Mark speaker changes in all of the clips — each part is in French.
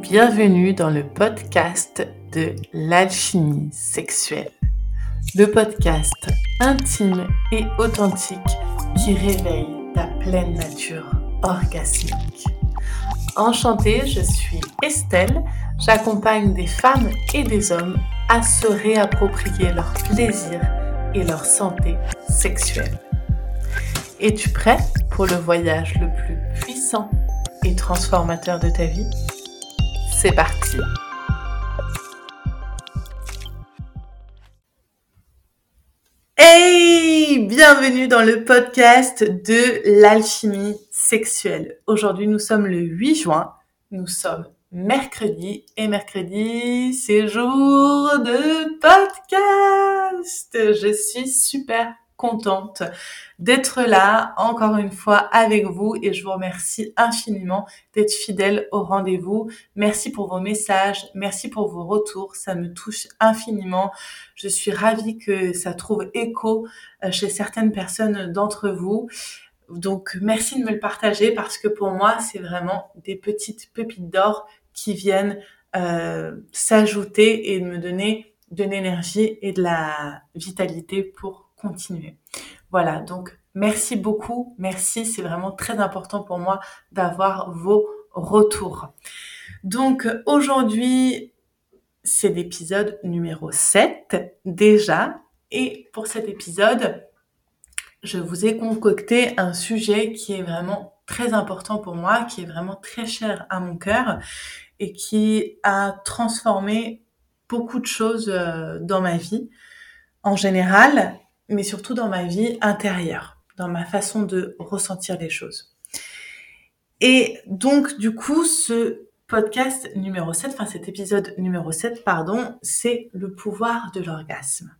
Speaker 1: Bienvenue dans le podcast de l'alchimie sexuelle. Le podcast intime et authentique qui réveille ta pleine nature orgasmique. Enchantée, je suis Estelle. J'accompagne des femmes et des hommes à se réapproprier leur plaisir et leur santé sexuelle. Es-tu prêt pour le voyage le plus puissant et transformateur de ta vie? C'est parti Hey Bienvenue dans le podcast de l'alchimie sexuelle. Aujourd'hui nous sommes le 8 juin, nous sommes mercredi et mercredi c'est jour de podcast. Je suis super contente d'être là encore une fois avec vous et je vous remercie infiniment d'être fidèle au rendez-vous. Merci pour vos messages, merci pour vos retours, ça me touche infiniment. Je suis ravie que ça trouve écho euh, chez certaines personnes d'entre vous. Donc merci de me le partager parce que pour moi c'est vraiment des petites pépites d'or qui viennent euh, s'ajouter et me donner de l'énergie et de la vitalité pour Voilà, donc merci beaucoup, merci, c'est vraiment très important pour moi d'avoir vos retours. Donc aujourd'hui, c'est l'épisode numéro 7 déjà, et pour cet épisode, je vous ai concocté un sujet qui est vraiment très important pour moi, qui est vraiment très cher à mon cœur et qui a transformé beaucoup de choses euh, dans ma vie. En général mais surtout dans ma vie intérieure, dans ma façon de ressentir les choses. Et donc, du coup, ce podcast numéro 7, enfin cet épisode numéro 7, pardon, c'est le pouvoir de l'orgasme.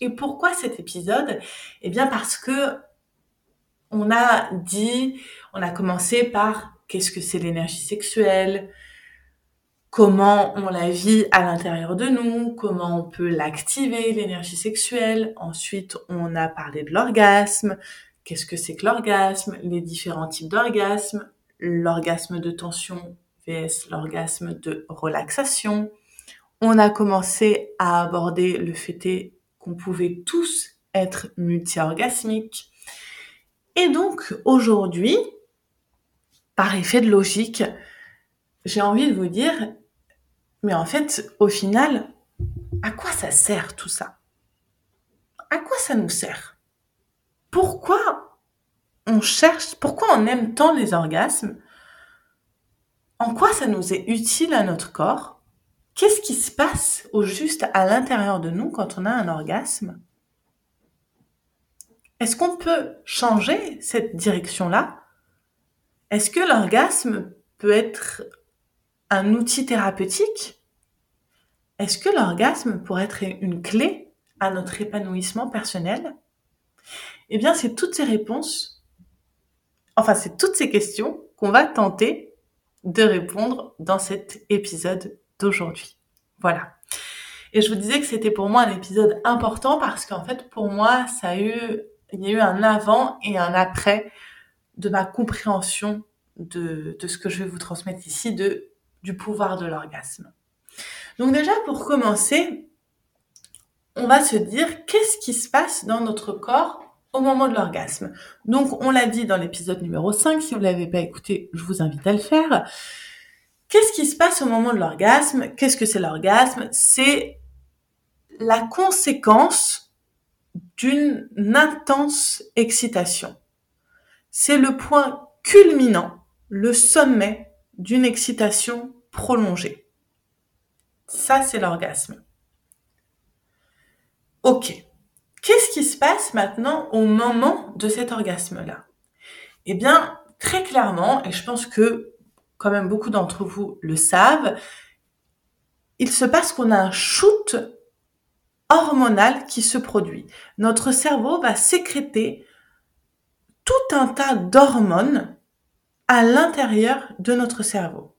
Speaker 1: Et pourquoi cet épisode? Eh bien parce que on a dit, on a commencé par qu'est-ce que c'est l'énergie sexuelle, comment on la vit à l'intérieur de nous, comment on peut l'activer, l'énergie sexuelle. Ensuite, on a parlé de l'orgasme. Qu'est-ce que c'est que l'orgasme? Les différents types d'orgasme. L'orgasme de tension vs l'orgasme de relaxation. On a commencé à aborder le fait qu'on pouvait tous être multi-orgasmiques. Et donc, aujourd'hui, par effet de logique, j'ai envie de vous dire, mais en fait, au final, à quoi ça sert tout ça? À quoi ça nous sert? Pourquoi on cherche, pourquoi on aime tant les orgasmes? En quoi ça nous est utile à notre corps? Qu'est-ce qui se passe au juste à l'intérieur de nous quand on a un orgasme? Est-ce qu'on peut changer cette direction-là? Est-ce que l'orgasme peut être un outil thérapeutique Est-ce que l'orgasme pourrait être une clé à notre épanouissement personnel? Eh bien, c'est toutes ces réponses, enfin, c'est toutes ces questions qu'on va tenter de répondre dans cet épisode d'aujourd'hui. Voilà. Et je vous disais que c'était pour moi un épisode important parce qu'en fait, pour moi, ça a eu, il y a eu un avant et un après de ma compréhension de, de ce que je vais vous transmettre ici, de du pouvoir de l'orgasme. Donc déjà, pour commencer, on va se dire qu'est-ce qui se passe dans notre corps au moment de l'orgasme? Donc, on l'a dit dans l'épisode numéro 5, si vous ne l'avez pas écouté, je vous invite à le faire. Qu'est-ce qui se passe au moment de l'orgasme? Qu'est-ce que c'est l'orgasme? C'est la conséquence d'une intense excitation. C'est le point culminant, le sommet d'une excitation prolongée. Ça, c'est l'orgasme. Ok. Qu'est-ce qui se passe maintenant au moment de cet orgasme-là? Eh bien, très clairement, et je pense que quand même beaucoup d'entre vous le savent, il se passe qu'on a un shoot hormonal qui se produit. Notre cerveau va sécréter tout un tas d'hormones à l'intérieur de notre cerveau.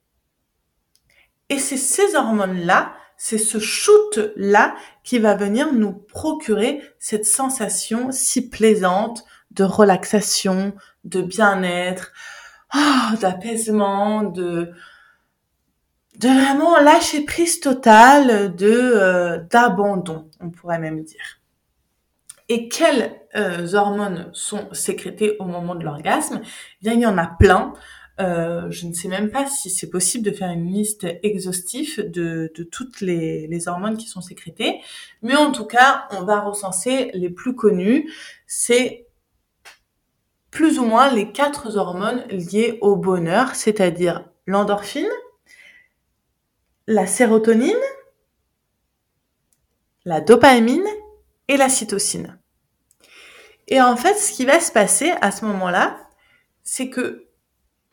Speaker 1: Et c'est ces hormones-là, c'est ce shoot-là qui va venir nous procurer cette sensation si plaisante de relaxation, de bien-être, oh, d'apaisement, de de vraiment lâcher prise totale, de euh, d'abandon, on pourrait même dire. Et quelles euh, hormones sont sécrétées au moment de l'orgasme? Eh Bien, il y en a plein. Euh, je ne sais même pas si c'est possible de faire une liste exhaustive de, de toutes les, les, hormones qui sont sécrétées. Mais en tout cas, on va recenser les plus connues. C'est plus ou moins les quatre hormones liées au bonheur, c'est-à-dire l'endorphine, la sérotonine, la dopamine et la cytocine. Et en fait, ce qui va se passer à ce moment-là, c'est que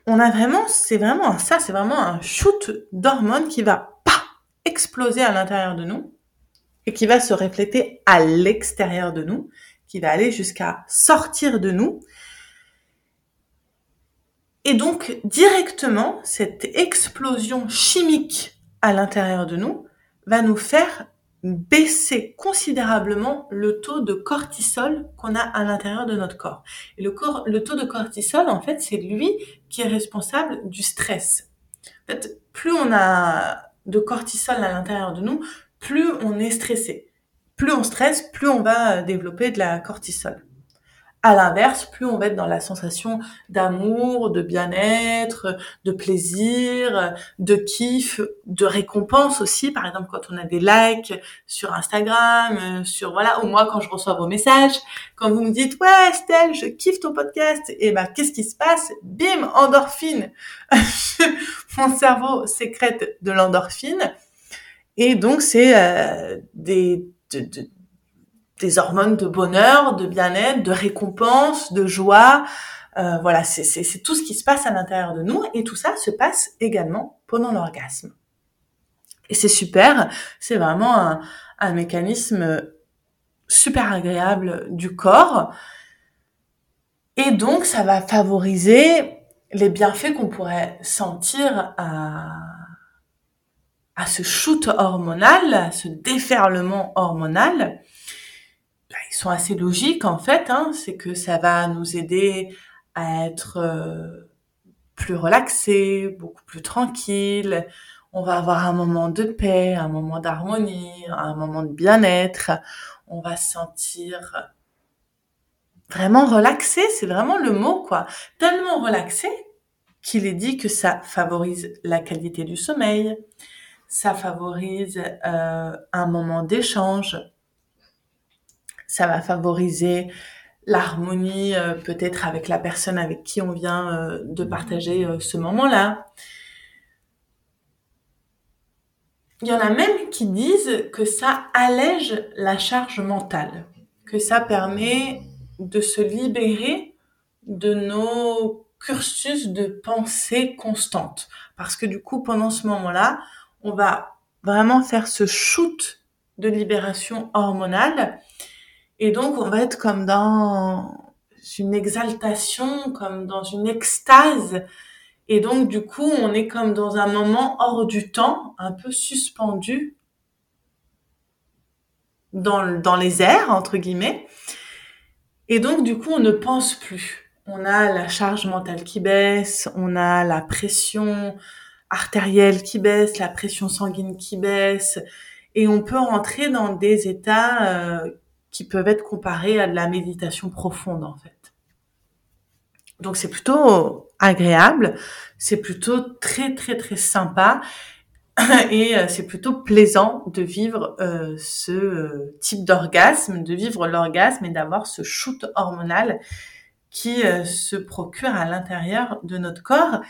Speaker 1: on a vraiment, c'est vraiment ça, c'est vraiment un shoot d'hormones qui va pas exploser à l'intérieur de nous et qui va se refléter à l'extérieur de nous, qui va aller jusqu'à sortir de nous. Et donc, directement, cette explosion chimique à l'intérieur de nous va nous faire baisser considérablement le taux de cortisol qu'on a à l'intérieur de notre corps. Et le, corps, le taux de cortisol, en fait, c'est lui qui est responsable du stress. En fait, plus on a de cortisol à l'intérieur de nous, plus on est stressé. Plus on stresse, plus on va développer de la cortisol. À l'inverse, plus on va être dans la sensation d'amour, de bien-être, de plaisir, de kiff, de récompense aussi. Par exemple, quand on a des likes sur Instagram, sur voilà, ou moi quand je reçois vos messages, quand vous me dites ouais Estelle, je kiffe ton podcast, et ben qu'est-ce qui se passe? Bim, endorphine. Mon cerveau sécrète de l'endorphine, et donc c'est euh, des de, des hormones de bonheur, de bien-être, de récompense, de joie. Euh, voilà, c'est tout ce qui se passe à l'intérieur de nous et tout ça se passe également pendant l'orgasme. Et c'est super, c'est vraiment un, mécanisme super agréable du corps. Et donc, ça va favoriser les bienfaits qu'on pourrait sentir à, à ce shoot hormonal, à ce déferlement hormonal sont assez logiques en fait. Hein. c'est que ça va nous aider à être euh, plus relaxés, beaucoup plus tranquille. On va avoir un moment de paix, un moment d'harmonie, un moment de bien-être. On va se sentir vraiment relaxé, c'est vraiment le mot quoi. Tellement relaxé qu'il est dit que ça favorise la qualité du sommeil, ça favorise euh, un moment d'échange, ça va favoriser l'harmonie euh, peut-être avec la personne avec qui on vient euh, de partager euh, ce moment-là. Il y en a même qui disent que ça allège la charge mentale, que ça permet de se libérer de nos cursus de pensée constante. Parce que du coup, pendant ce moment-là, on va vraiment faire ce shoot de libération hormonale et donc, on va être comme dans une exaltation, comme dans une extase. Et donc, du coup, on est comme dans un moment hors du temps, un peu suspendu dans, dans les airs, entre guillemets. Et donc, du coup, on ne pense plus. On a la charge mentale qui baisse, on a la pression artérielle qui baisse, la pression sanguine qui baisse, et on peut rentrer dans des états euh, qui peuvent être comparés à de la méditation profonde en fait. Donc c'est plutôt agréable, c'est plutôt très très très sympa et euh, c'est plutôt plaisant de vivre euh, ce euh, type d'orgasme, de vivre l'orgasme et d'avoir ce shoot hormonal qui se procure à l'intérieur de notre corps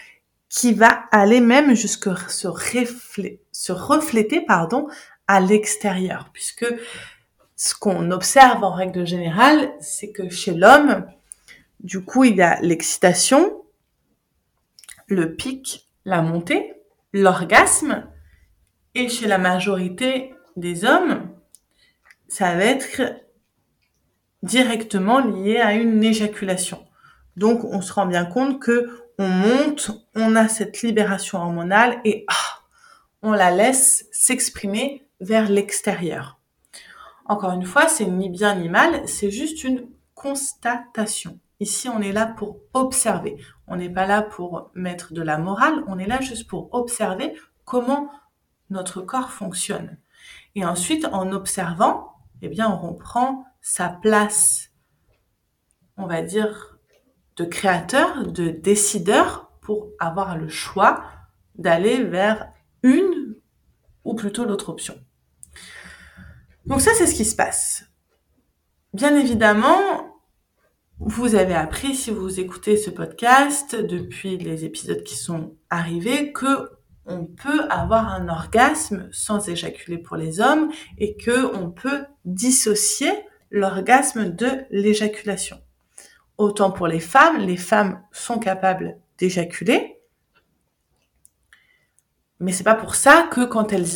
Speaker 1: qui va aller même jusqu'à se, se refléter pardon à l'extérieur puisque ce qu'on observe en règle générale, c'est que chez l'homme, du coup, il y a l'excitation, le pic, la montée, l'orgasme, et chez la majorité des hommes, ça va être directement lié à une éjaculation. Donc, on se rend bien compte que on monte, on a cette libération hormonale et ah, on la laisse s'exprimer vers l'extérieur. Encore une fois, c'est ni bien ni mal, c'est juste une constatation. Ici, on est là pour observer. On n'est pas là pour mettre de la morale, on est là juste pour observer comment notre corps fonctionne. Et ensuite, en observant, eh bien, on reprend sa place, on va dire, de créateur, de décideur pour avoir le choix d'aller vers une ou plutôt l'autre option. Donc ça, c'est ce qui se passe. Bien évidemment, vous avez appris, si vous écoutez ce podcast depuis les épisodes qui sont arrivés, que on peut avoir un orgasme sans éjaculer pour les hommes et que on peut dissocier l'orgasme de l'éjaculation. Autant pour les femmes, les femmes sont capables d'éjaculer, mais c'est pas pour ça que quand elles,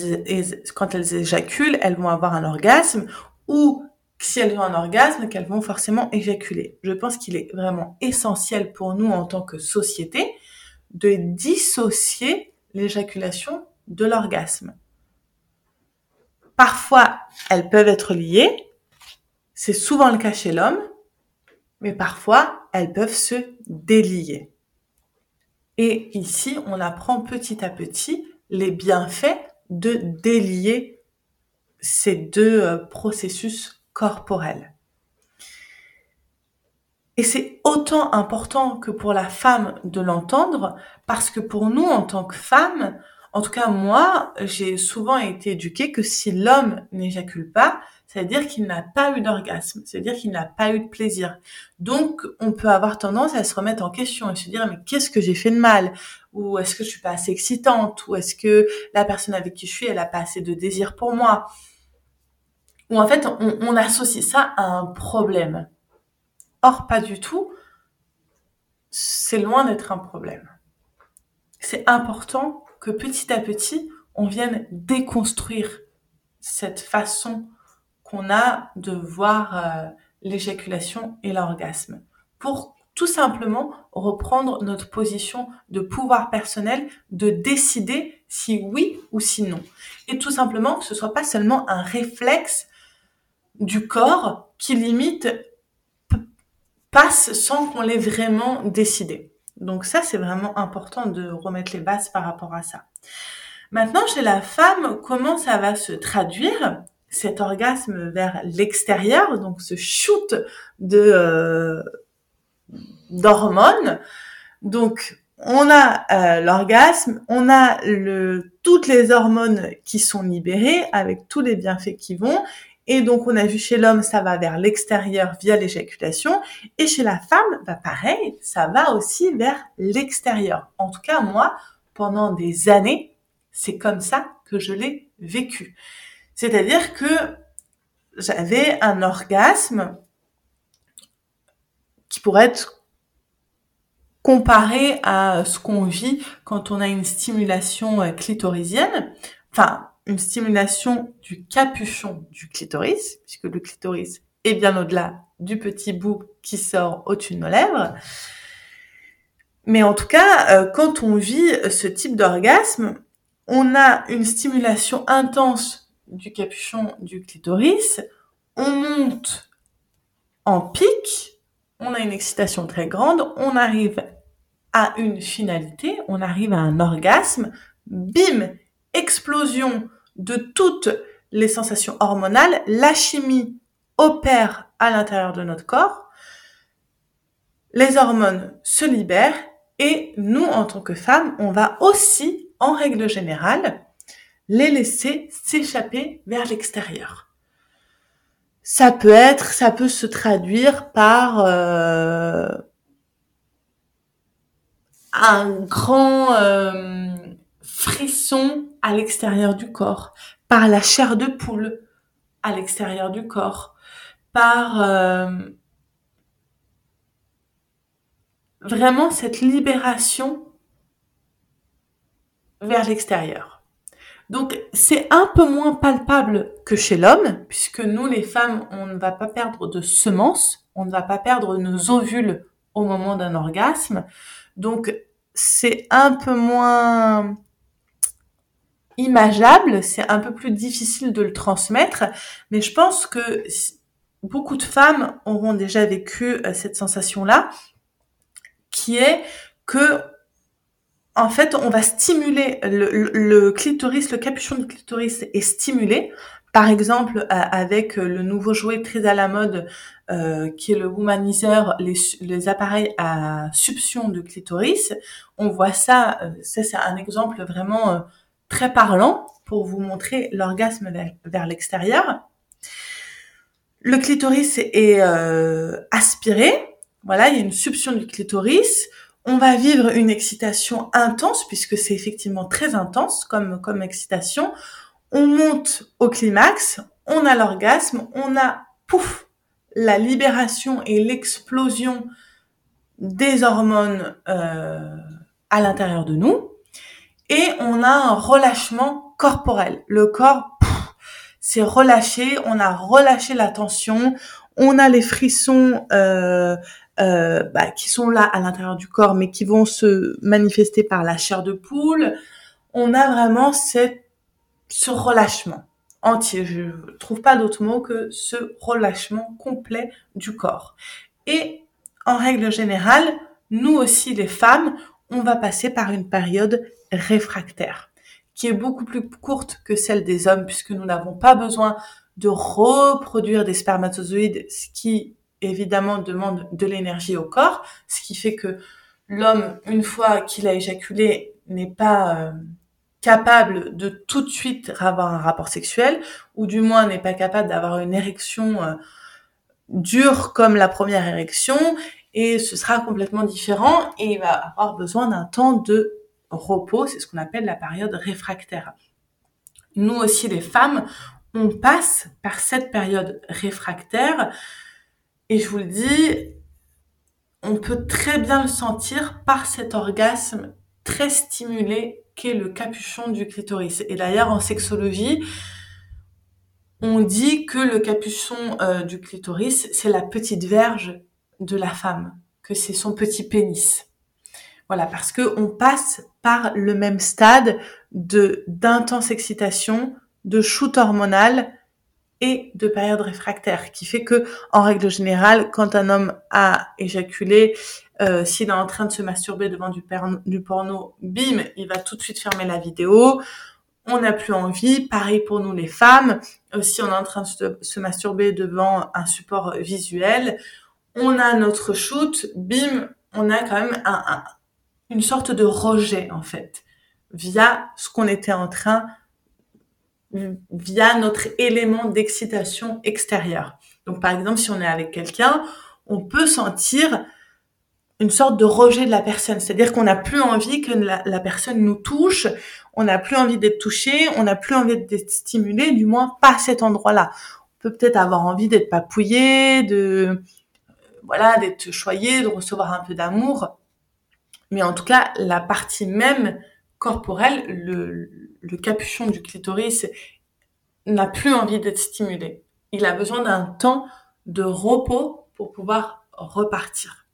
Speaker 1: quand elles éjaculent, elles vont avoir un orgasme ou si elles ont un orgasme, qu'elles vont forcément éjaculer. Je pense qu'il est vraiment essentiel pour nous en tant que société de dissocier l'éjaculation de l'orgasme. Parfois, elles peuvent être liées. C'est souvent le cas chez l'homme, mais parfois, elles peuvent se délier. Et ici, on apprend petit à petit les bienfaits de délier ces deux euh, processus corporels. Et c'est autant important que pour la femme de l'entendre, parce que pour nous, en tant que femme, en tout cas moi, j'ai souvent été éduquée que si l'homme n'éjacule pas, c'est-à-dire qu'il n'a pas eu d'orgasme, c'est-à-dire qu'il n'a pas eu de plaisir. Donc, on peut avoir tendance à se remettre en question et se dire, mais qu'est-ce que j'ai fait de mal? Ou est-ce que je suis pas assez excitante? Ou est-ce que la personne avec qui je suis, elle a pas assez de désir pour moi? Ou en fait, on, on associe ça à un problème. Or, pas du tout. C'est loin d'être un problème. C'est important que petit à petit, on vienne déconstruire cette façon qu'on a de voir euh, l'éjaculation et l'orgasme pour tout simplement reprendre notre position de pouvoir personnel, de décider si oui ou si non. Et tout simplement que ce soit pas seulement un réflexe du corps qui limite passe sans qu'on l'ait vraiment décidé. Donc ça, c'est vraiment important de remettre les bases par rapport à ça. Maintenant, chez la femme, comment ça va se traduire? Cet orgasme vers l'extérieur, donc ce shoot de euh, d'hormones. Donc on a euh, l'orgasme, on a le toutes les hormones qui sont libérées avec tous les bienfaits qui vont. Et donc on a vu chez l'homme ça va vers l'extérieur via l'éjaculation et chez la femme bah pareil, ça va aussi vers l'extérieur. En tout cas moi pendant des années, c'est comme ça que je l'ai vécu. C'est-à-dire que j'avais un orgasme qui pourrait être comparé à ce qu'on vit quand on a une stimulation euh, clitoridienne, enfin une stimulation du capuchon du clitoris, puisque le clitoris est bien au-delà du petit bout qui sort au-dessus de nos lèvres. Mais en tout cas, euh, quand on vit ce type d'orgasme, on a une stimulation intense du capuchon du clitoris, on monte en pic, on a une excitation très grande, on arrive à une finalité, on arrive à un orgasme, bim, explosion de toutes les sensations hormonales, la chimie opère à l'intérieur de notre corps, les hormones se libèrent et nous, en tant que femmes, on va aussi, en règle générale, les laisser s'échapper vers l'extérieur. Ça peut être, ça peut se traduire par euh, un grand euh, frisson à l'extérieur du corps, par la chair de poule à l'extérieur du corps, par euh, vraiment cette libération vers l'extérieur. Donc c'est un peu moins palpable que chez l'homme, puisque nous les femmes, on ne va pas perdre de semences, on ne va pas perdre nos ovules au moment d'un orgasme. Donc c'est un peu moins imageable, c'est un peu plus difficile de le transmettre, mais je pense que beaucoup de femmes auront déjà vécu euh, cette sensation-là, qui est que en fait, on va stimuler le, clitoris, le capuchon du clitoris est stimulé. Par exemple, avec le nouveau jouet très à la mode, euh, qui est le womanizer, les, appareils à succion de clitoris. On voit ça, euh, ça c'est un exemple vraiment euh, très parlant pour vous montrer l'orgasme vers, l'extérieur. Le clitoris est aspiré, voilà, il y a une succion du clitoris on va vivre une excitation intense puisque c'est effectivement très intense comme comme excitation. On monte au climax, on a l'orgasme, on a pouf la libération et l'explosion des hormones euh, à l'intérieur de nous et on a un relâchement corporel. Le corps s'est relâché, on a relâché la tension, on a les frissons euh, euh, bah, qui sont là à l'intérieur du corps, mais qui vont se manifester par la chair de poule. On a vraiment cette, ce relâchement entier. Je trouve pas d'autre mot que ce relâchement complet du corps. Et en règle générale, nous aussi les femmes, on va passer par une période réfractaire qui est beaucoup plus courte que celle des hommes puisque nous n'avons pas besoin de reproduire des spermatozoïdes, ce qui évidemment demande de l'énergie au corps, ce qui fait que l'homme, une fois qu'il a éjaculé, n'est pas euh, capable de tout de suite avoir un rapport sexuel, ou du moins n'est pas capable d'avoir une érection euh, dure comme la première érection, et ce sera complètement différent, et il va avoir besoin d'un temps de repos, c'est ce qu'on appelle la période réfractaire. Nous aussi, les femmes, on passe par cette période réfractaire, et je vous le dis, on peut très bien le sentir par cet orgasme très stimulé qu'est le capuchon du clitoris. Et d'ailleurs, en sexologie, on dit que le capuchon euh, du clitoris, c'est la petite verge de la femme, que c'est son petit pénis. Voilà, parce que on passe par le même stade de d'intense excitation, de shoot hormonal et de période réfractaire, qui fait que, en règle générale, quand un homme a éjaculé, euh, s'il est en train de se masturber devant du, du porno, bim, il va tout de suite fermer la vidéo. On n'a plus envie. Pareil pour nous les femmes. Euh, si on est en train de se, masturber devant un support visuel, on a notre shoot, bim, on a quand même un, une sorte de rejet en fait via ce qu'on était en train via notre élément d'excitation extérieure. Donc par exemple, si on est avec quelqu'un, on peut sentir une sorte de rejet de la personne, c'est-à-dire qu'on n'a plus envie que la, personne nous touche, on n'a plus envie d'être touché, on n'a plus envie d'être stimulé, du moins pas à cet endroit-là. On peut peut-être avoir envie d'être papouillé, de voilà, d'être choyé, de recevoir un peu d'amour, mais en tout cas, la partie même corporelle, le, le capuchon du clitoris n'a plus envie d'être stimulé. Il a besoin d'un temps de repos pour pouvoir repartir.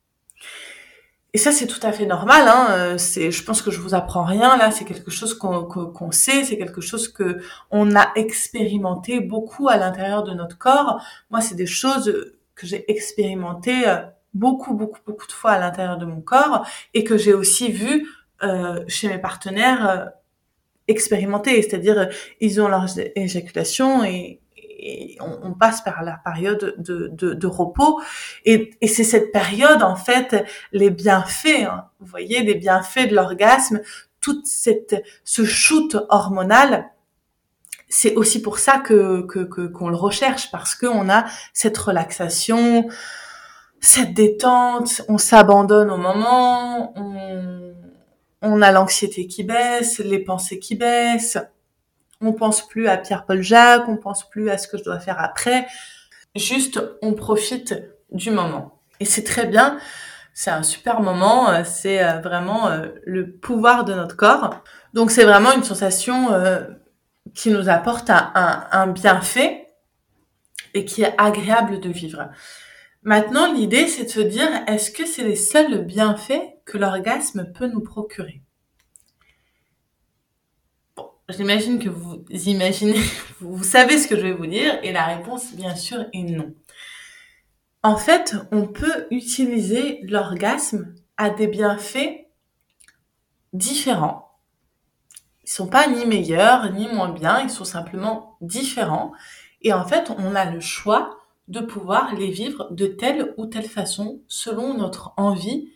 Speaker 1: Et ça, c'est tout à fait normal. Hein. Euh, c'est, je pense que je vous apprends rien là. C'est quelque chose qu'on, qu'on sait. C'est quelque chose que on a expérimenté beaucoup à l'intérieur de notre corps. Moi, c'est des choses que j'ai expérimenté euh, beaucoup, beaucoup, beaucoup de fois à l'intérieur de mon corps et que j'ai aussi vu chez mes partenaires euh, expérimenter. C'est-à-dire, ils ont leur éjaculation et, on, passe par la période de, repos. Et, c'est cette période, en fait, les bienfaits, hein, vous voyez, les bienfaits de l'orgasme, toute cette, ce shoot hormonal, c'est aussi pour ça que qu'on le recherche parce qu'on a cette relaxation, cette détente, on s'abandonne au moment, on a l'anxiété qui baisse, les pensées qui baissent, on pense plus à Pierre-Paul Jacques, on pense plus à ce que je dois faire après. Juste, on profite du moment. Et c'est très bien. C'est un super moment. Euh, c'est euh, vraiment euh, le pouvoir de notre corps. Donc c'est vraiment une sensation qui nous apporte un, bienfait et qui est agréable de vivre. Maintenant, l'idée, c'est de se dire, est-ce que c'est les seuls bienfaits que l'orgasme peut nous procurer j'imagine que vous imaginez, vous savez ce que je vais vous dire, et la réponse, bien sûr, est non. En fait, on peut utiliser l'orgasme à des bienfaits différents. Ils sont pas ni meilleurs ni moins bien, ils sont simplement différents. Et en fait, on a le choix de pouvoir les vivre de telle ou telle façon selon notre envie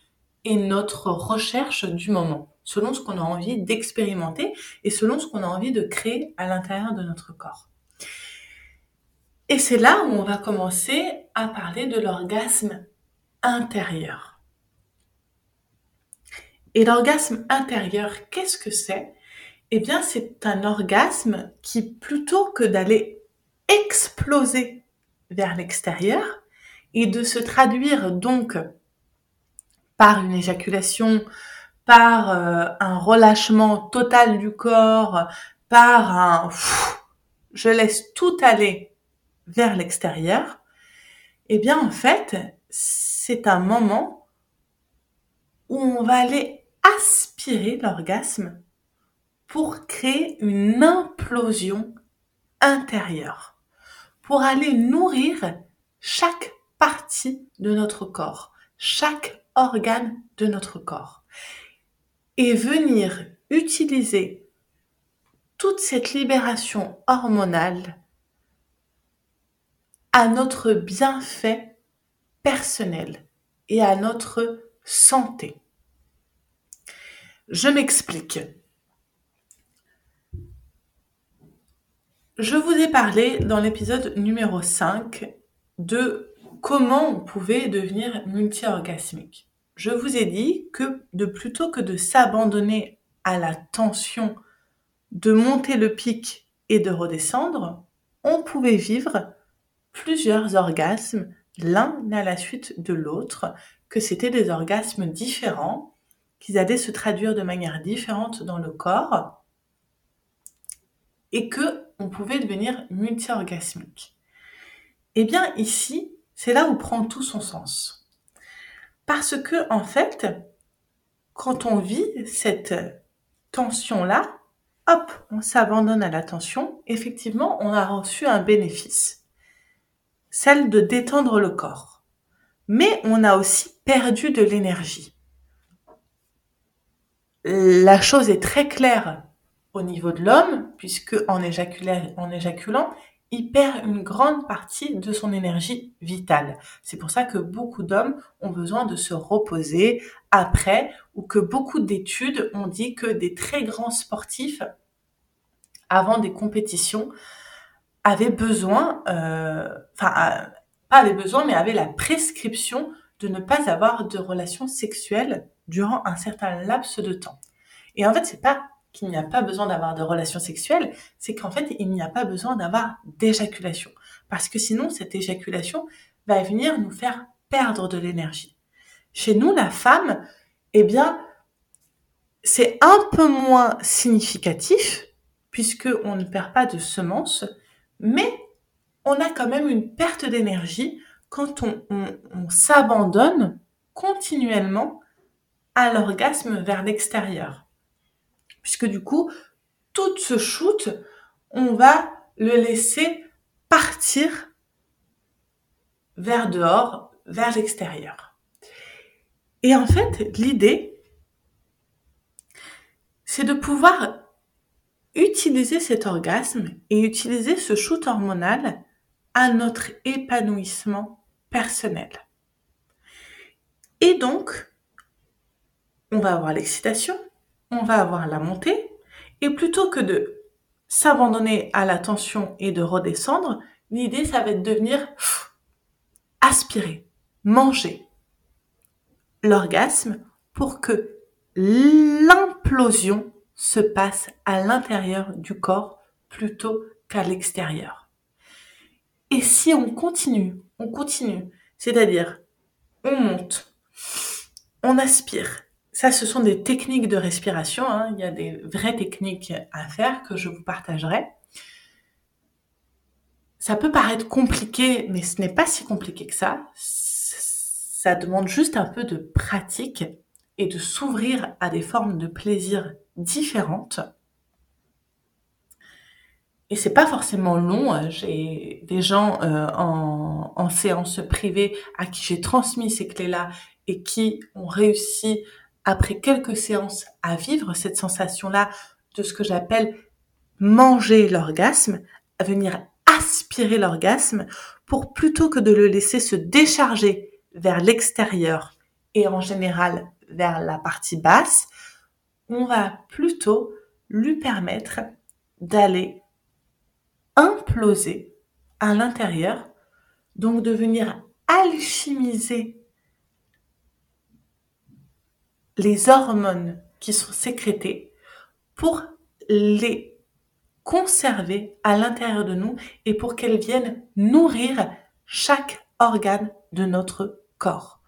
Speaker 1: et notre recherche du moment, selon ce qu'on a envie d'expérimenter et selon ce qu'on a envie de créer à l'intérieur de notre corps. Et c'est là où on va commencer à parler de l'orgasme intérieur. Et l'orgasme intérieur, qu'est-ce que c'est? Eh bien, c'est un orgasme qui, plutôt que d'aller exploser vers l'extérieur et de se traduire donc par une éjaculation, par euh, un relâchement total du corps, par un je laisse tout aller vers l'extérieur, eh bien en fait, c'est un moment où on va aller aspirer l'orgasme pour créer une implosion intérieure pour aller nourrir chaque partie de notre corps, chaque organe de notre corps. Et venir utiliser toute cette libération hormonale à notre bienfait personnel et à notre santé. Je m'explique. Je vous ai parlé dans l'épisode numéro 5 de comment on pouvait devenir multi-orgasmique. Je vous ai dit que de plutôt que de s'abandonner à la tension de monter le pic et de redescendre, on pouvait vivre plusieurs orgasmes l'un à la suite de l'autre, que c'était des orgasmes différents, qu'ils allaient se traduire de manière différente dans le corps, et que on pouvait devenir multi-orgasmique. Eh bien, ici, c'est là où prend tout son sens. Parce que, en fait, quand on vit cette tension-là, hop, on s'abandonne à la tension, effectivement, on a reçu un bénéfice. Celle de détendre le corps. Mais on a aussi perdu de l'énergie. La chose est très claire au niveau de l'homme, puisque en, en éjaculant, il perd une grande partie de son énergie vitale. C'est pour ça que beaucoup d'hommes ont besoin de se reposer après, ou que beaucoup d'études ont dit que des très grands sportifs, avant des compétitions, avaient besoin, euh, enfin, euh, pas avaient besoin, mais avaient la prescription de ne pas avoir de relations sexuelles durant un certain laps de temps. Et en fait, c'est pas qu'il n'y a pas besoin d'avoir de relations sexuelles, c'est qu'en fait, il n'y a pas besoin d'avoir d'éjaculation. Parce que sinon, cette éjaculation va venir nous faire perdre de l'énergie. Chez nous, la femme, eh bien, c'est un peu moins significatif, puisque on ne perd pas de semences, mais on a quand même une perte d'énergie quand on, on s'abandonne continuellement à l'orgasme vers l'extérieur puisque du coup, tout ce shoot, on va le laisser partir vers dehors, vers l'extérieur. Et en fait, l'idée, c'est de pouvoir utiliser cet orgasme et utiliser ce shoot hormonal à notre épanouissement personnel. Et donc, on va avoir l'excitation, on va avoir la montée, et plutôt que de s'abandonner à la tension et de redescendre, l'idée, ça va être de venir aspirer, manger l'orgasme pour que l'implosion se passe à l'intérieur du corps plutôt qu'à l'extérieur. Et si on continue, on continue, c'est-à-dire on monte, on aspire, ça, ce sont des techniques de respiration. Hein. Il y a des vraies techniques à faire que je vous partagerai. Ça peut paraître compliqué, mais ce n'est pas si compliqué que ça. Ça demande juste un peu de pratique et de s'ouvrir à des formes de plaisir différentes. Et c'est pas forcément long. J'ai des gens euh, en séance privée à qui j'ai transmis ces clés-là et qui ont réussi après quelques séances à vivre cette sensation-là de ce que j'appelle manger l'orgasme, à venir aspirer l'orgasme pour plutôt que de le laisser se décharger vers l'extérieur et en général vers la partie basse, on va plutôt lui permettre d'aller imploser à l'intérieur, donc de venir alchimiser les hormones qui sont sécrétées pour les conserver à l'intérieur de nous et pour qu'elles viennent nourrir chaque organe de notre corps.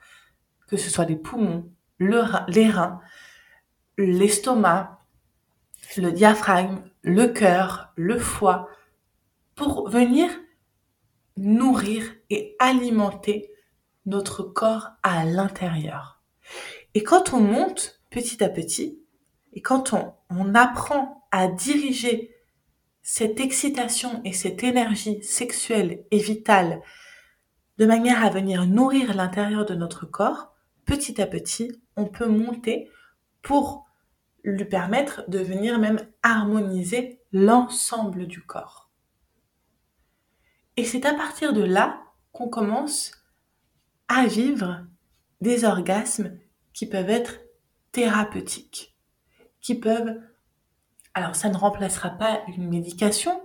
Speaker 1: Que ce soit les poumons, les reins, l'estomac, le diaphragme, le cœur, le foie, pour venir nourrir et alimenter notre corps à l'intérieur. Et quand on monte petit à petit, et quand on, apprend à diriger cette excitation et cette énergie sexuelle et vitale de manière à venir nourrir l'intérieur de notre corps, petit à petit, on peut monter pour lui permettre de venir même harmoniser l'ensemble du corps. Et c'est à partir de là qu'on commence à vivre des orgasmes qui peuvent être thérapeutiques, qui peuvent... Alors ça ne remplacera pas une médication,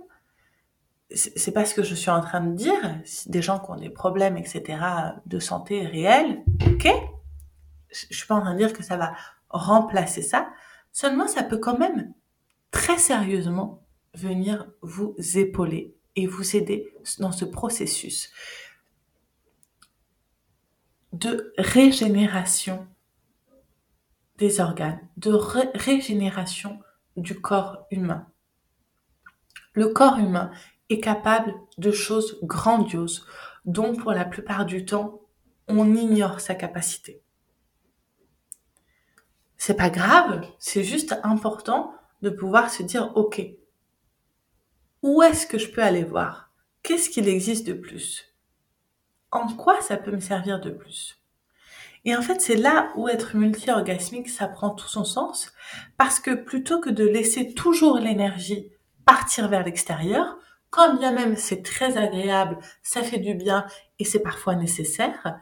Speaker 1: c'est pas ce que je suis en train de dire. Des gens qui ont des problèmes, etc., de santé réels, ok. Je suis pas en train de dire que ça va remplacer ça. Seulement, ça peut quand même très sérieusement venir vous épauler et vous aider dans ce processus de régénération des organes, de régénération du corps humain. Le corps humain est capable de choses grandioses dont pour la plupart du temps on ignore sa capacité c'est pas grave, c'est juste important de pouvoir se dire, OK, où est-ce que je peux aller voir? Qu'est-ce qu'il existe de plus? En quoi ça peut me servir de plus? Et en fait, c'est là où être multi-orgasmique, ça prend tout son sens, parce que plutôt que de laisser toujours l'énergie partir vers l'extérieur, quand bien même c'est très agréable, ça fait du bien et c'est parfois nécessaire,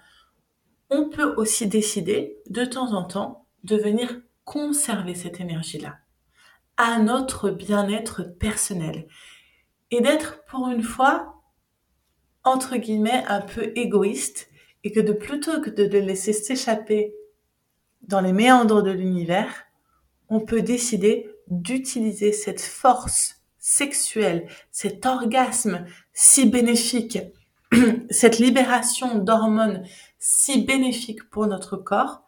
Speaker 1: on peut aussi décider de temps en temps de venir conserver cette énergie-là à notre bien-être personnel et d'être pour une fois entre guillemets un peu égoïste et que de plutôt que de le laisser s'échapper dans les méandres de l'univers, on peut décider d'utiliser cette force sexuelle, cet orgasme si bénéfique, cette libération d'hormones si bénéfique pour notre corps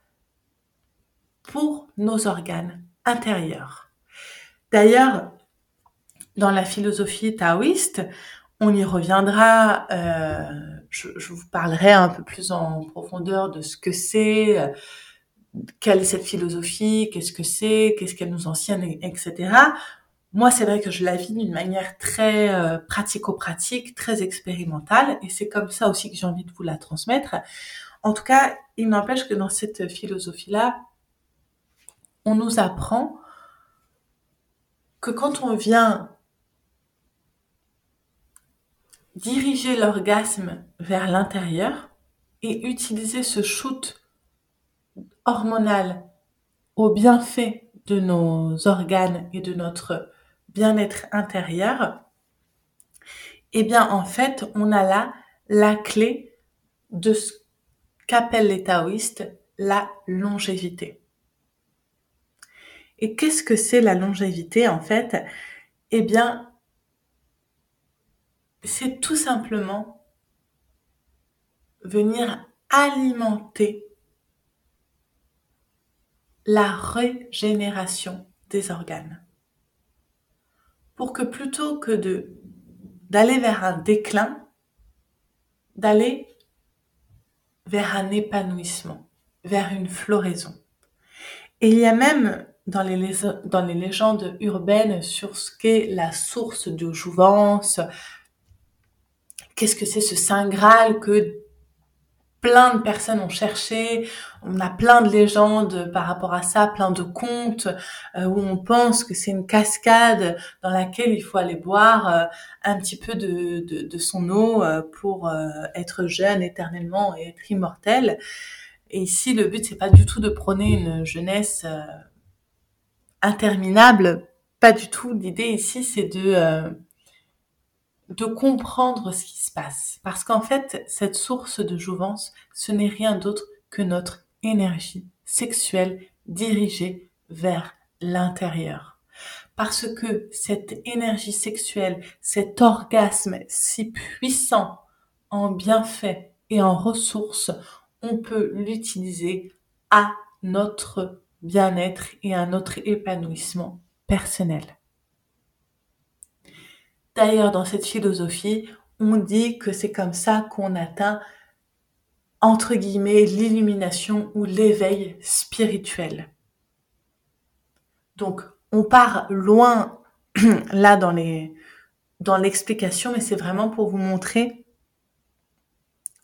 Speaker 1: pour nos organes intérieurs. D'ailleurs, dans la philosophie taoïste, on y reviendra, euh, je, vous parlerai un peu plus en profondeur de ce que c'est, euh, quelle est cette philosophie, qu'est-ce que c'est, qu'est-ce qu'elle nous enseigne, etc. Moi, c'est vrai que je la vis d'une manière très euh, pratico-pratique, très expérimentale, et c'est comme ça aussi que j'ai envie de vous la transmettre. En tout cas, il n'empêche que dans cette philosophie-là, on nous apprend que quand on vient diriger l'orgasme vers l'intérieur et utiliser ce shoot hormonal au bienfait de nos organes et de notre bien-être intérieur, eh bien en fait, on a là la clé de ce qu'appellent les taoïstes la longévité. Et qu'est-ce que c'est la longévité en fait? Eh bien, c'est tout simplement venir alimenter la régénération des organes. Pour que plutôt que de d'aller vers un déclin, d'aller vers un épanouissement, vers une floraison. Il y a même dans les, dans les légendes urbaines sur ce qu'est la source de jouvence. Qu'est-ce que c'est ce Saint Graal que plein de personnes ont cherché, on a plein de légendes par rapport à ça, plein de contes euh, où on pense que c'est une cascade dans laquelle il faut aller boire euh, un petit peu de, son eau euh, pour être jeune éternellement et être immortel. Et ici, le but c'est pas du tout de prôner une jeunesse interminable, pas du tout. L'idée ici c'est de de comprendre ce qui se passe. Parce qu'en fait, cette source de jouvence, ce n'est rien d'autre que notre énergie sexuelle dirigée vers l'intérieur. Parce que cette énergie sexuelle, cet orgasme si puissant en bienfaits et en ressources, on peut l'utiliser à notre bien-être et à notre épanouissement personnel. D'ailleurs, dans cette philosophie, on dit que c'est comme ça qu'on atteint, entre guillemets, l'illumination ou l'éveil spirituel. Donc, on part loin là dans les dans l'explication, mais c'est vraiment pour vous montrer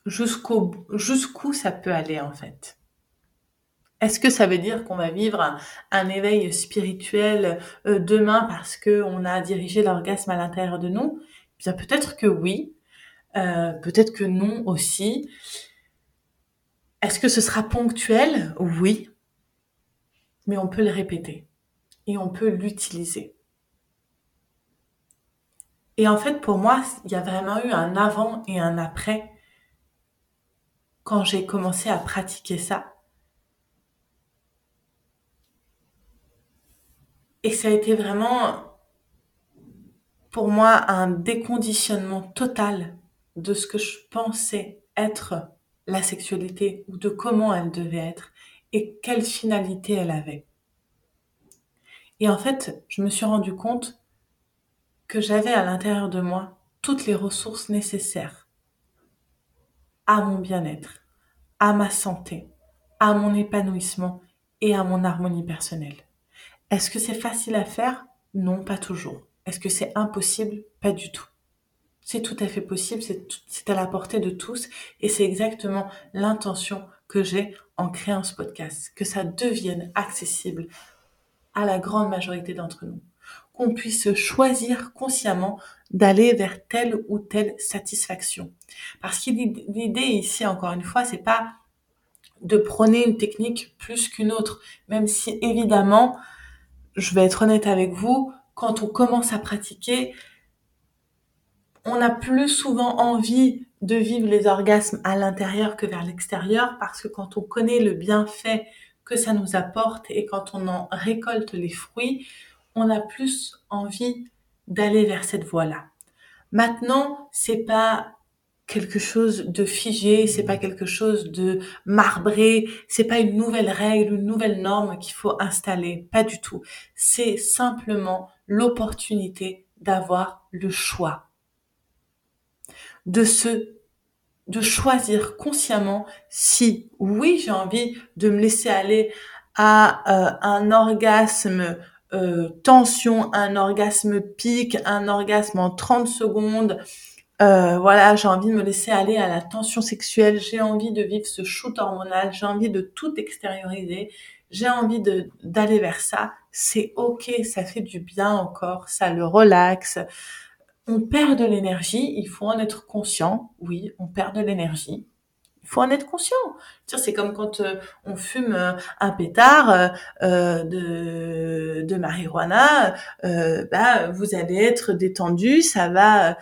Speaker 1: jusqu'au jusqu'où ça peut aller en fait. Est-ce que ça veut dire qu'on va vivre un, éveil spirituel euh, demain parce que on a dirigé l'orgasme à l'intérieur de nous? Eh Bien peut-être que oui, euh, peut-être que non aussi. Est-ce que ce sera ponctuel? Oui, mais on peut le répéter et on peut l'utiliser. Et en fait, pour moi, il y a vraiment eu un avant et un après quand j'ai commencé à pratiquer ça. Et ça a été vraiment pour moi un déconditionnement total de ce que je pensais être la sexualité ou de comment elle devait être et quelle finalité elle avait. Et en fait, je me suis rendu compte que j'avais à l'intérieur de moi toutes les ressources nécessaires à mon bien-être, à ma santé, à mon épanouissement et à mon harmonie personnelle. Est-ce que c'est facile à faire? Non, pas toujours. Est-ce que c'est impossible? Pas du tout. C'est tout à fait possible, c'est à la portée de tous et c'est exactement l'intention que j'ai en créant ce podcast, que ça devienne accessible à la grande majorité d'entre nous, qu'on puisse choisir consciemment d'aller vers telle ou telle satisfaction. Parce que l'idée ici, encore une fois, c'est pas de prôner une technique plus qu'une autre, même si évidemment je vais être honnête avec vous, quand on commence à pratiquer, on a plus souvent envie de vivre les orgasmes à l'intérieur que vers l'extérieur parce que quand on connaît le bienfait que ça nous apporte et quand on en récolte les fruits, on a plus envie d'aller vers cette voie-là. Maintenant, c'est pas quelque chose de figé, c'est pas quelque chose de marbré, c'est pas une nouvelle règle, une nouvelle norme qu'il faut installer, pas du tout. C'est simplement l'opportunité d'avoir le choix. De se de choisir consciemment si oui, j'ai envie de me laisser aller à euh, un orgasme euh, tension, un orgasme pic, un orgasme en 30 secondes, euh, voilà, j'ai envie de me laisser aller à la tension sexuelle, j'ai envie de vivre ce shoot hormonal, j'ai envie de tout extérioriser, j'ai envie d'aller vers ça. C'est ok, ça fait du bien encore, ça le relaxe. On perd de l'énergie, il faut en être conscient. Oui, on perd de l'énergie. Il faut en être conscient. C'est comme quand euh, on fume euh, un pétard de, de marijuana, bah, vous allez être détendu, ça va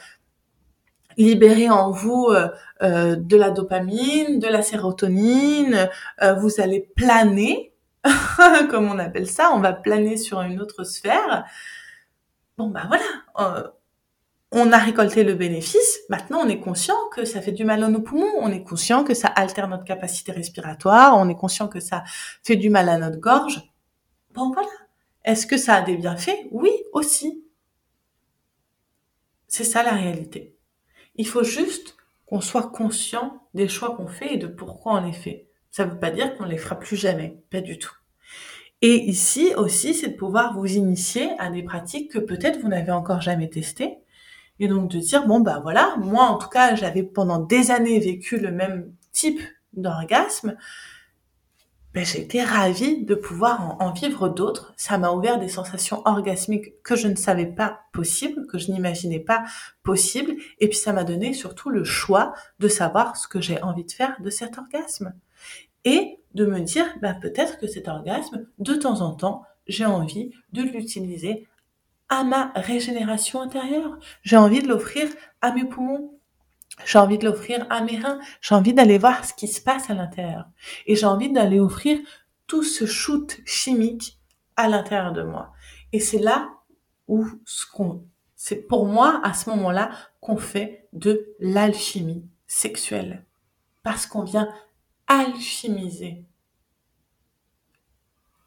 Speaker 1: libérer en vous euh, euh, de la dopamine, de la sérotonine, euh, vous allez planer, comme on appelle ça, on va planer sur une autre sphère. Bon bah voilà, on a récolté le bénéfice, maintenant on est conscient que ça fait du mal à nos poumons, on est conscient que ça altère notre capacité respiratoire, on est conscient que ça fait du mal à notre gorge. Bon voilà. Est-ce que ça a des bienfaits? Oui, aussi. C'est ça la réalité. Il faut juste qu'on soit conscient des choix qu'on fait et de pourquoi on les fait. Ça ne veut pas dire qu'on les fera plus jamais, pas du tout. Et ici aussi, c'est de pouvoir vous initier à des pratiques que peut-être vous n'avez encore jamais testées. Et donc de dire, bon bah voilà, moi en tout cas, j'avais pendant des années vécu le même type d'orgasme, ben, été ravie de pouvoir en, vivre d'autres. Ça m'a ouvert des sensations orgasmiques que je ne savais pas possibles, que je n'imaginais pas possibles. Et puis ça m'a donné surtout le choix de savoir ce que j'ai envie de faire de cet orgasme. Et de me dire, ben, peut-être que cet orgasme, de temps en temps, j'ai envie de l'utiliser à ma régénération intérieure. J'ai envie de l'offrir à mes poumons. J'ai envie de l'offrir à mes reins. J'ai envie d'aller voir ce qui se passe à l'intérieur. Et j'ai envie d'aller offrir tout ce shoot chimique à l'intérieur de moi. Et c'est là où ce qu'on, c'est pour moi, à ce moment-là, qu'on fait de l'alchimie sexuelle. Parce qu'on vient alchimiser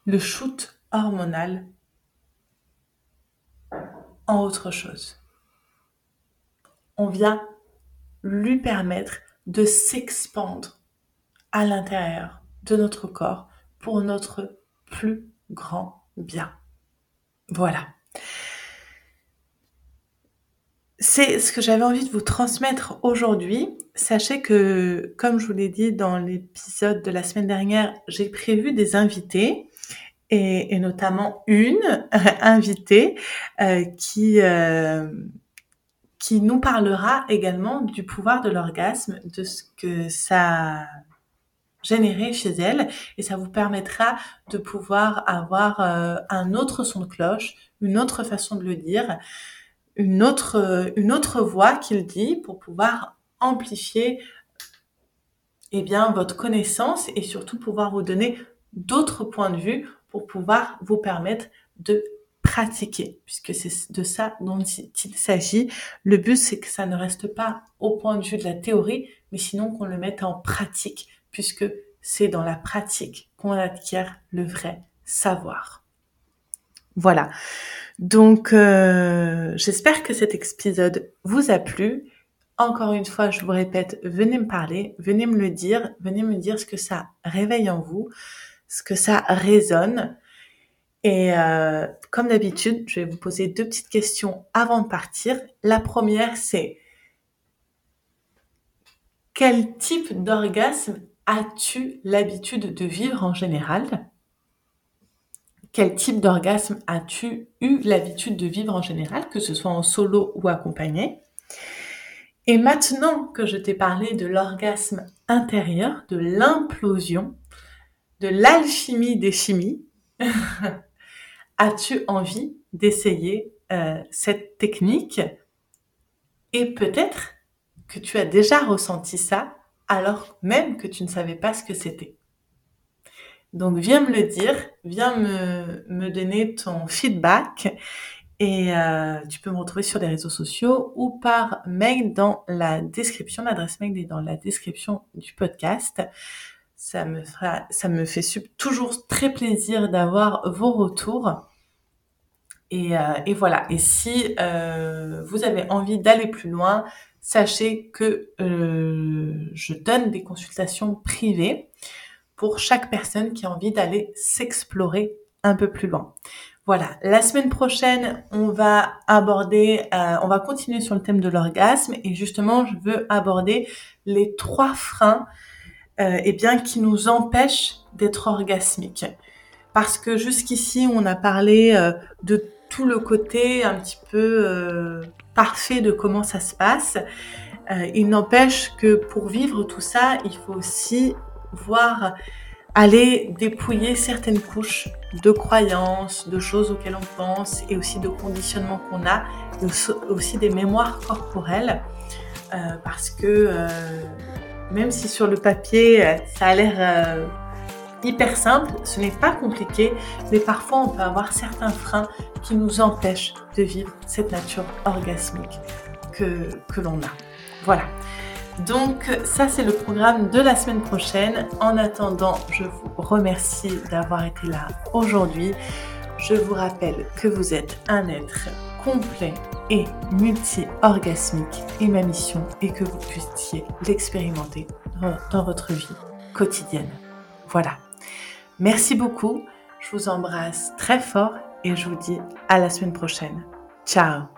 Speaker 1: le shoot hormonal en autre chose. On vient lui permettre de s'expandre à l'intérieur de notre corps pour notre plus grand bien. Voilà. C'est ce que j'avais envie de vous transmettre aujourd'hui. Sachez que, comme je vous l'ai dit dans l'épisode de la semaine dernière, j'ai prévu des invités et, notamment une invitée euh, qui euh, qui nous parlera également du pouvoir de l'orgasme, de ce que ça généré chez elle, et ça vous permettra de pouvoir avoir euh, un autre son de cloche, une autre façon de le dire, une autre une autre voix qu'il dit pour pouvoir amplifier eh bien votre connaissance et surtout pouvoir vous donner d'autres points de vue pour pouvoir vous permettre de pratiquer, puisque c'est de ça dont il s'agit. Le but, c'est que ça ne reste pas au point de vue de la théorie, mais sinon qu'on le mette en pratique, puisque c'est dans la pratique qu'on acquiert le vrai savoir. Voilà. Donc, euh, j'espère que cet épisode vous a plu. Encore une fois, je vous répète, venez me parler, venez me le dire, venez me dire ce que ça réveille en vous ce que ça résonne. Et euh, comme d'habitude, je vais vous poser deux petites questions avant de partir. La première, c'est quel type d'orgasme as-tu l'habitude de vivre en général? Quel type d'orgasme as-tu eu l'habitude de vivre en général, que ce soit en solo ou accompagné? Et maintenant que je t'ai parlé de l'orgasme intérieur, de l'implosion, de l'alchimie des chimies, as-tu envie d'essayer euh, cette technique? Et peut-être que tu as déjà ressenti ça alors même que tu ne savais pas ce que c'était. Donc viens me le dire, viens me, donner ton feedback et euh, tu peux me retrouver sur les réseaux sociaux ou par mail dans la description. L'adresse mail est dans la description du podcast ça me fera, ça me fait toujours très plaisir d'avoir vos retours. Et, euh, et, voilà. Et si euh, vous avez envie d'aller plus loin, sachez que euh, je donne des consultations privées pour chaque personne qui a envie d'aller s'explorer un peu plus loin. Voilà, la semaine prochaine, on va aborder, euh, on va continuer sur le thème de l'orgasme et justement, je veux aborder les trois freins euh, eh bien, qui nous empêche d'être orgasmique. Parce que jusqu'ici, on a parlé euh, de tout le côté un petit peu euh, parfait de comment ça se passe. Euh, il n'empêche que pour vivre tout ça, il faut aussi voir aller dépouiller certaines couches de croyances, de choses auxquelles on pense et aussi de conditionnements qu'on a, et aussi des mémoires corporelles. Parce que même si sur le papier, euh, ça a l'air euh, hyper simple, ce n'est pas compliqué, mais parfois on peut avoir certains freins qui nous empêchent de vivre cette nature orgasmique que, que l'on a. Voilà. Donc ça c'est le programme de la semaine prochaine. En attendant, je vous remercie d'avoir été là aujourd'hui. Je vous rappelle que vous êtes un être complet et multi-orgasmique et ma mission est que vous puissiez l'expérimenter dans votre vie quotidienne. Voilà. Merci beaucoup. Je vous embrasse très fort et je vous dis à la semaine prochaine. Ciao